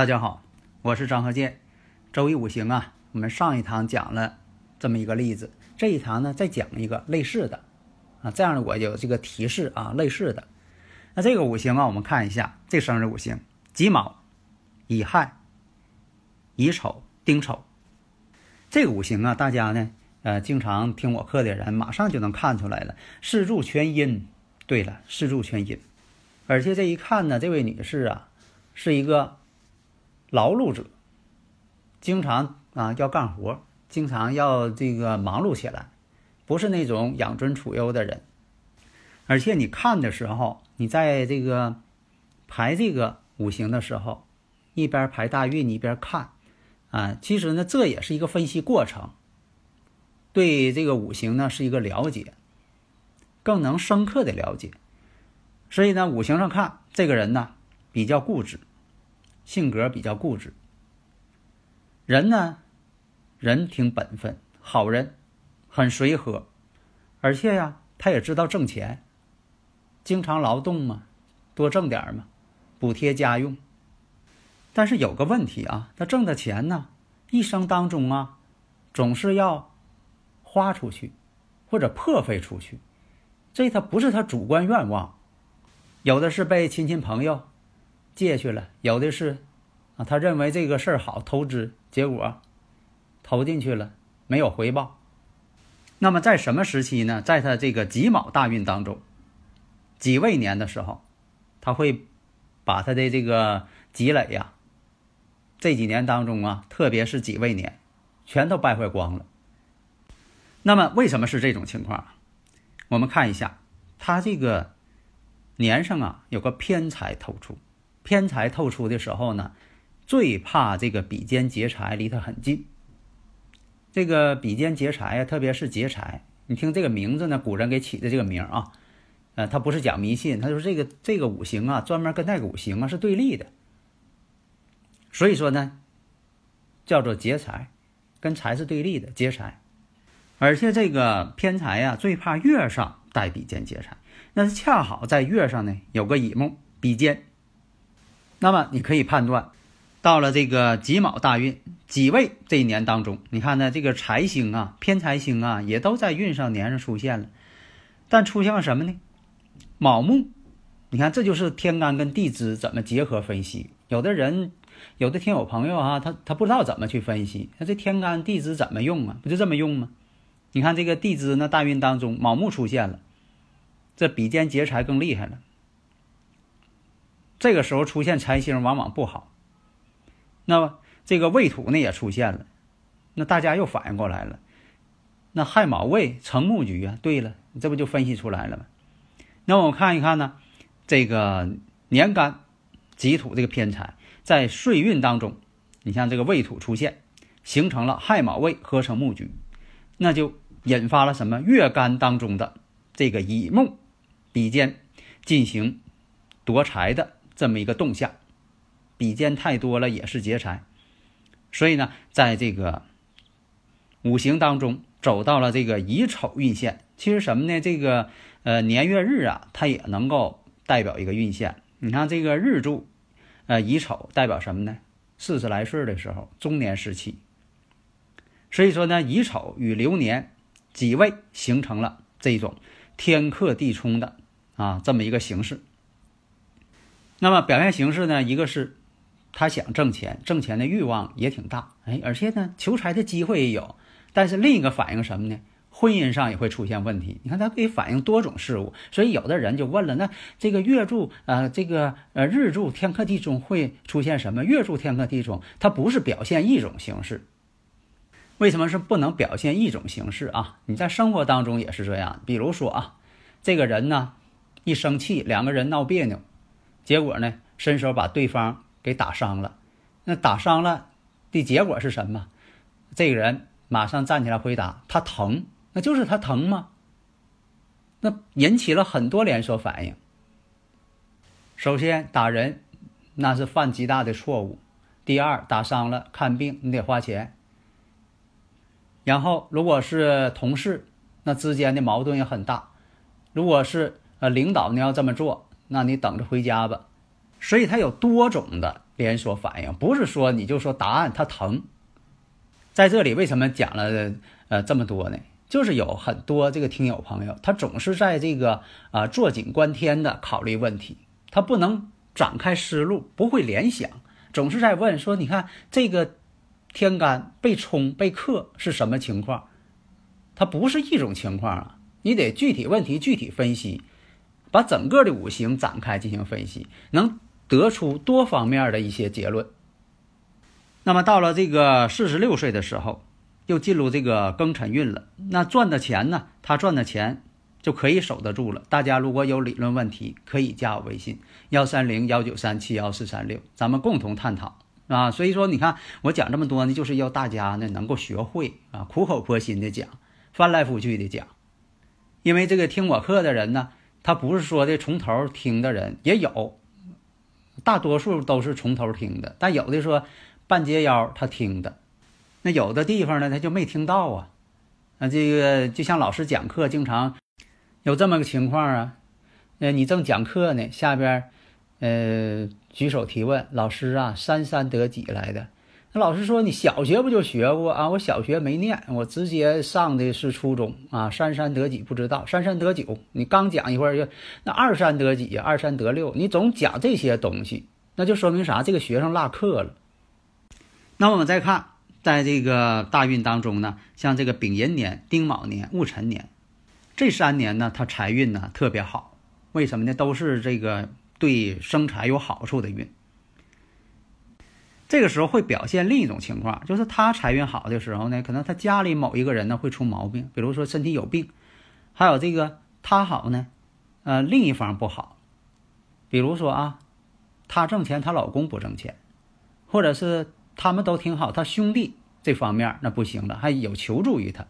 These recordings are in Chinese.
大家好，我是张和建。周易五行啊，我们上一堂讲了这么一个例子，这一堂呢再讲一个类似的啊，这样呢我有这个提示啊，类似的。那这个五行啊，我们看一下这生日五行：己卯、乙亥、乙丑、丁丑。这个五行啊，大家呢呃经常听我课的人，马上就能看出来了，四柱全阴。对了，四柱全阴，而且这一看呢，这位女士啊，是一个。劳碌者，经常啊要干活，经常要这个忙碌起来，不是那种养尊处优的人。而且你看的时候，你在这个排这个五行的时候，一边排大运一边看，啊，其实呢这也是一个分析过程，对这个五行呢是一个了解，更能深刻的了解。所以呢，五行上看这个人呢比较固执。性格比较固执，人呢，人挺本分，好人，很随和，而且呀，他也知道挣钱，经常劳动嘛，多挣点嘛，补贴家用。但是有个问题啊，他挣的钱呢，一生当中啊，总是要花出去，或者破费出去，这他不是他主观愿望，有的是被亲戚朋友。借去了，有的是，啊，他认为这个事儿好投资，结果投进去了没有回报。那么在什么时期呢？在他这个己卯大运当中，己未年的时候，他会把他的这个积累呀，这几年当中啊，特别是己未年，全都败坏光了。那么为什么是这种情况？我们看一下，他这个年上啊有个偏财透出。偏财透出的时候呢，最怕这个比肩劫财离他很近。这个比肩劫财呀，特别是劫财，你听这个名字呢，古人给起的这个名啊，呃，他不是讲迷信，他说这个这个五行啊，专门跟那个五行啊是对立的。所以说呢，叫做劫财，跟财是对立的劫财。而且这个偏财呀，最怕月上带比肩劫财，那恰好在月上呢有个乙木比肩。那么你可以判断，到了这个己卯大运己未这一年当中，你看呢，这个财星啊、偏财星啊，也都在运上年上出现了，但出现了什么呢？卯木，你看这就是天干跟地支怎么结合分析。有的人，有的听友朋友啊，他他不知道怎么去分析，那这天干地支怎么用啊？不就这么用吗？你看这个地支呢，大运当中卯木出现了，这比肩劫财更厉害了。这个时候出现财星往往不好，那么这个未土呢也出现了，那大家又反应过来了，那亥卯未成木局啊，对了，你这不就分析出来了吗？那我们看一看呢，这个年干己土这个偏财在岁运当中，你像这个未土出现，形成了亥卯未合成木局，那就引发了什么月干当中的这个乙木比肩进行夺财的。这么一个动向，比肩太多了也是劫财，所以呢，在这个五行当中走到了这个乙丑运线。其实什么呢？这个呃年月日啊，它也能够代表一个运线。你看这个日柱，呃乙丑代表什么呢？四十来岁的时候，中年时期。所以说呢，乙丑与流年己未形成了这种天克地冲的啊这么一个形式。那么表现形式呢？一个是，他想挣钱，挣钱的欲望也挺大，哎，而且呢，求财的机会也有。但是另一个反映什么呢？婚姻上也会出现问题。你看，它可以反映多种事物。所以有的人就问了：那这个月柱呃，这个呃日柱天克地冲会出现什么？月柱天克地冲，它不是表现一种形式。为什么是不能表现一种形式啊？你在生活当中也是这样。比如说啊，这个人呢一生气，两个人闹别扭，结果呢伸手把对方给打伤了。那打伤了的结果是什么？这个人马上站起来回答：“他疼。”那就是他疼吗？那引起了很多连锁反应。首先打人，那是犯极大的错误。第二，打伤了看病你得花钱。然后，如果是同事，那之间的矛盾也很大。如果是呃领导，你要这么做，那你等着回家吧。所以它有多种的连锁反应，不是说你就说答案它疼。在这里为什么讲了呃这么多呢？就是有很多这个听友朋友，他总是在这个啊坐井观天的考虑问题，他不能展开思路，不会联想，总是在问说：你看这个天干被冲被克是什么情况？它不是一种情况啊，你得具体问题具体分析，把整个的五行展开进行分析，能得出多方面的一些结论。那么到了这个四十六岁的时候。又进入这个庚辰运了，那赚的钱呢？他赚的钱就可以守得住了。大家如果有理论问题，可以加我微信幺三零幺九三七幺四三六，咱们共同探讨啊。所以说，你看我讲这么多呢，就是要大家呢能够学会啊，苦口婆心的讲，翻来覆去的讲。因为这个听我课的人呢，他不是说的从头听的人也有，大多数都是从头听的，但有的说半截腰他听的。那有的地方呢，他就没听到啊，那这个就像老师讲课，经常有这么个情况啊。那你正讲课呢，下边呃举手提问，老师啊，三三得几来的？那老师说你小学不就学过啊？我小学没念，我直接上的是初中啊。三三得几不知道，三三得九，你刚讲一会儿就那二三得几？二三得六，你总讲这些东西，那就说明啥？这个学生落课了。那我们再看。在这个大运当中呢，像这个丙寅年、丁卯年、戊辰年，这三年呢，它财运呢特别好。为什么呢？都是这个对生财有好处的运。这个时候会表现另一种情况，就是他财运好的时候呢，可能他家里某一个人呢会出毛病，比如说身体有病；还有这个他好呢，呃，另一方不好。比如说啊，他挣钱，她老公不挣钱，或者是。他们都挺好，他兄弟这方面那不行了，还有求助于他。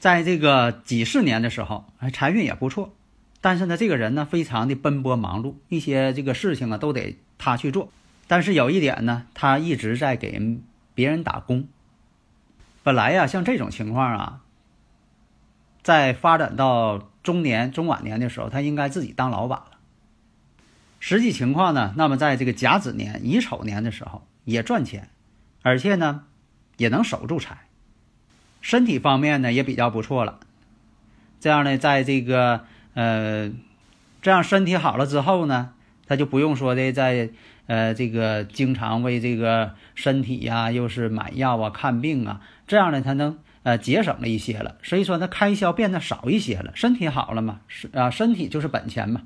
在这个几十年的时候，哎，财运也不错，但是呢，这个人呢非常的奔波忙碌，一些这个事情啊都得他去做。但是有一点呢，他一直在给别人打工。本来呀，像这种情况啊，在发展到中年、中晚年的时候，他应该自己当老板了。实际情况呢，那么在这个甲子年、乙丑年的时候。也赚钱，而且呢，也能守住财，身体方面呢也比较不错了。这样呢，在这个呃，这样身体好了之后呢，他就不用说的在呃这个经常为这个身体呀，又是买药啊、看病啊，这样呢，他能呃节省了一些了。所以说，他开销变得少一些了。身体好了嘛，是啊，身体就是本钱嘛。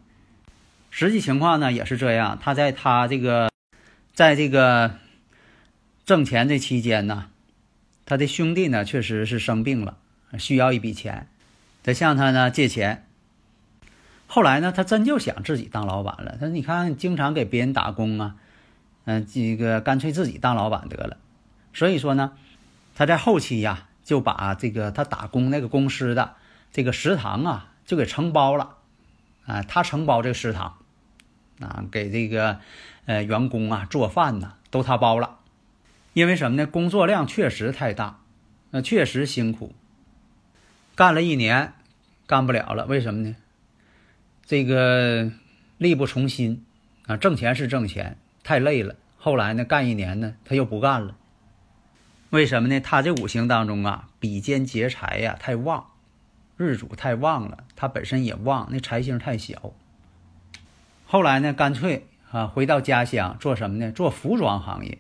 实际情况呢也是这样，他在他这个，在这个。挣钱这期间呢，他的兄弟呢确实是生病了，需要一笔钱，得向他呢借钱。后来呢，他真就想自己当老板了。他说：“你看，经常给别人打工啊，嗯，这个干脆自己当老板得了。”所以说呢，他在后期呀，就把这个他打工那个公司的这个食堂啊，就给承包了，啊，他承包这个食堂，啊，给这个呃员工啊做饭呢，都他包了。因为什么呢？工作量确实太大，那确实辛苦。干了一年，干不了了。为什么呢？这个力不从心啊，挣钱是挣钱，太累了。后来呢，干一年呢，他又不干了。为什么呢？他这五行当中啊，比肩劫财呀，太旺，日主太旺了，他本身也旺，那财星太小。后来呢，干脆啊，回到家乡做什么呢？做服装行业。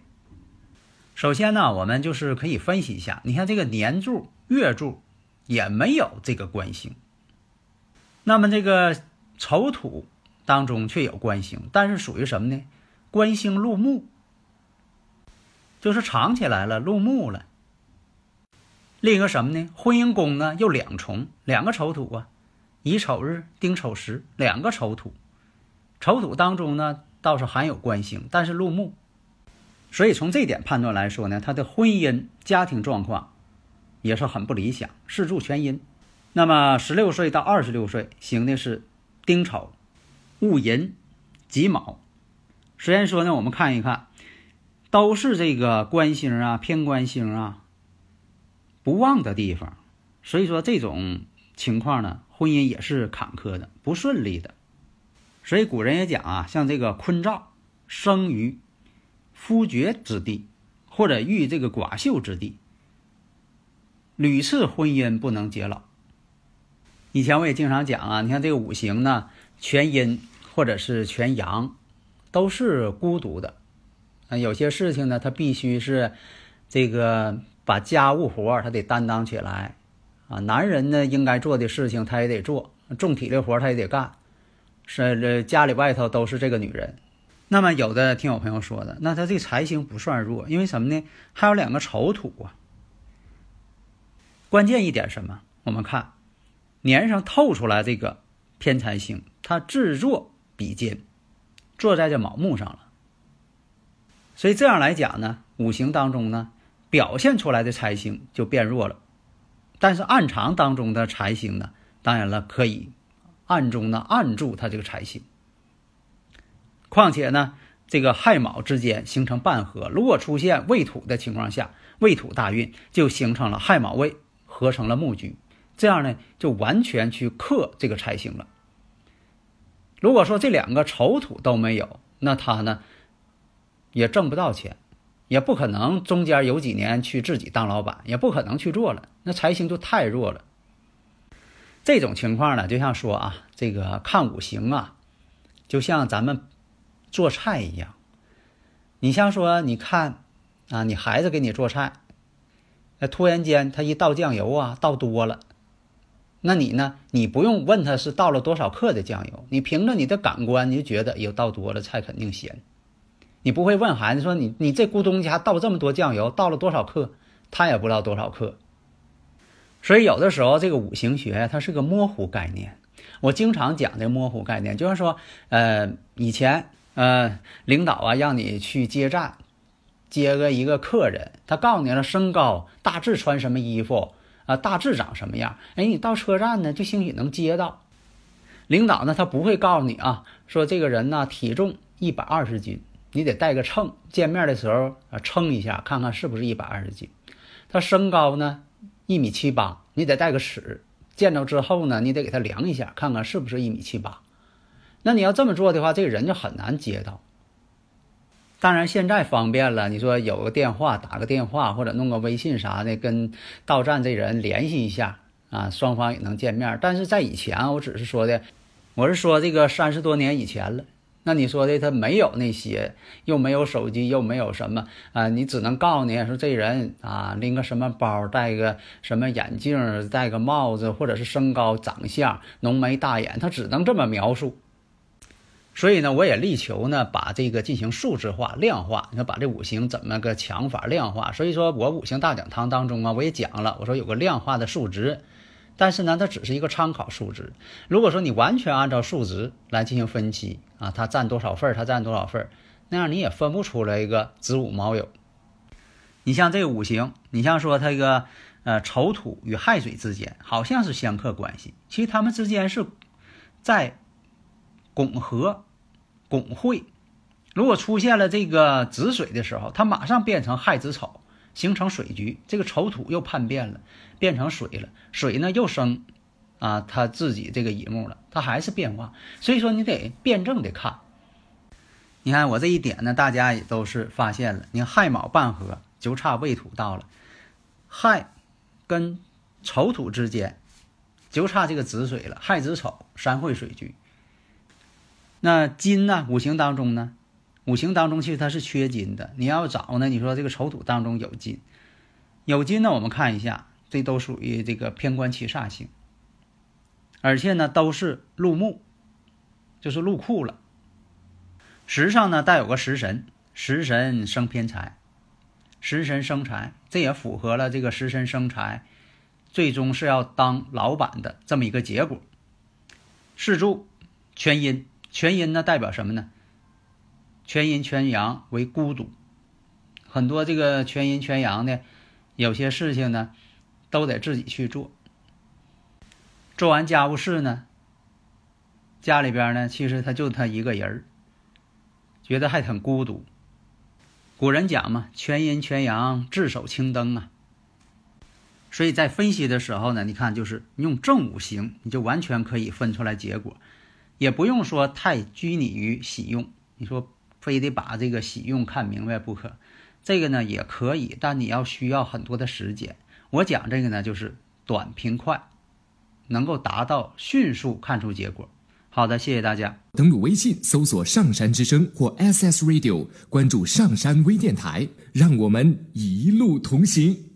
首先呢，我们就是可以分析一下，你看这个年柱、月柱也没有这个官星，那么这个丑土当中却有官星，但是属于什么呢？官星入木，就是藏起来了，入木了。另一个什么呢？婚姻宫呢又两重，两个丑土啊，乙丑日、丁丑时，两个丑土。丑土当中呢倒是含有官星，但是入木，所以从这点判断来说呢，他的婚姻家庭状况也是很不理想，四柱全阴。那么十六岁到二十六岁行的是丁丑、戊寅、己卯。虽然说呢，我们看一看，都是这个官星啊、偏官星啊。不旺的地方，所以说这种情况呢，婚姻也是坎坷的、不顺利的。所以古人也讲啊，像这个坤兆生于夫爵之地，或者遇这个寡秀之地，屡次婚姻不能结老。以前我也经常讲啊，你看这个五行呢，全阴或者是全阳，都是孤独的。啊，有些事情呢，他必须是这个。把家务活他得担当起来，啊，男人呢应该做的事情他也得做，重体力活他也得干，是这家里外头都是这个女人。那么有的听有朋友说的，那他这财星不算弱，因为什么呢？还有两个丑土啊。关键一点什么？我们看年上透出来这个偏财星，它制作比肩，坐在这卯木上了。所以这样来讲呢，五行当中呢。表现出来的财星就变弱了，但是暗藏当中的财星呢，当然了，可以暗中呢按住他这个财星。况且呢，这个亥卯之间形成半合，如果出现未土的情况下，未土大运就形成了亥卯未合成了木局，这样呢就完全去克这个财星了。如果说这两个丑土都没有，那他呢也挣不到钱。也不可能中间有几年去自己当老板，也不可能去做了，那财星就太弱了。这种情况呢，就像说啊，这个看五行啊，就像咱们做菜一样。你像说，你看啊，你孩子给你做菜，那突然间他一倒酱油啊，倒多了，那你呢，你不用问他是倒了多少克的酱油，你凭着你的感官，你就觉得有倒多了，菜肯定咸。你不会问孩子说你你这咕咚家倒这么多酱油，倒了多少克？他也不知道多少克。所以有的时候这个五行学它是个模糊概念。我经常讲这模糊概念，就是说，呃，以前呃领导啊让你去接站，接个一个客人，他告诉你了身高，大致穿什么衣服啊，大致长什么样。哎，你到车站呢就兴许能接到。领导呢他不会告诉你啊，说这个人呢体重一百二十斤。你得带个秤，见面的时候啊称一下，看看是不是一百二十斤。他身高呢一米七八，你得带个尺，见着之后呢，你得给他量一下，看看是不是一米七八。那你要这么做的话，这个人就很难接到。当然现在方便了，你说有个电话，打个电话或者弄个微信啥的，跟到站这人联系一下啊，双方也能见面。但是在以前，我只是说的，我是说这个三十多年以前了。那你说的他没有那些，又没有手机，又没有什么啊？你只能告诉你说这人啊，拎个什么包，戴个什么眼镜，戴个帽子，或者是身高、长相、浓眉大眼，他只能这么描述。所以呢，我也力求呢，把这个进行数字化、量化。你说把这五行怎么个强法量化？所以说我五行大讲堂当中啊，我也讲了，我说有个量化的数值。但是呢，它只是一个参考数值。如果说你完全按照数值来进行分析啊，它占多少份儿，它占多少份儿，那样你也分不出来一个子午卯酉。你像这个五行，你像说它一个呃丑土与亥水之间好像是相克关系，其实它们之间是在拱合、拱会。如果出现了这个子水的时候，它马上变成亥子丑。形成水局，这个丑土又叛变了，变成水了。水呢又生，啊，它自己这个乙木了，它还是变化。所以说你得辩证的看。你看我这一点呢，大家也都是发现了。你看亥卯半合，就差未土到了。亥跟丑土之间，就差这个子水了。亥子丑，三会水局。那金呢？五行当中呢？五行当中其实它是缺金的，你要找呢？你说这个丑土当中有金，有金呢？我们看一下，这都属于这个偏官七煞星，而且呢都是入木，就是入库了。时上呢带有个食神，食神生偏财，食神生财，这也符合了这个食神生财，最终是要当老板的这么一个结果。四柱全阴，全阴呢代表什么呢？全阴全阳为孤独，很多这个全阴全阳的，有些事情呢，都得自己去做。做完家务事呢，家里边呢，其实他就他一个人，觉得还挺孤独。古人讲嘛，全阴全阳，自守青灯啊。所以在分析的时候呢，你看就是用正五行，你就完全可以分出来结果，也不用说太拘泥于喜用。你说非得把这个喜用看明白不可，这个呢也可以，但你要需要很多的时间。我讲这个呢，就是短平快，能够达到迅速看出结果。好的，谢谢大家。登录微信搜索“上山之声”或 SS Radio，关注上山微电台，让我们一路同行。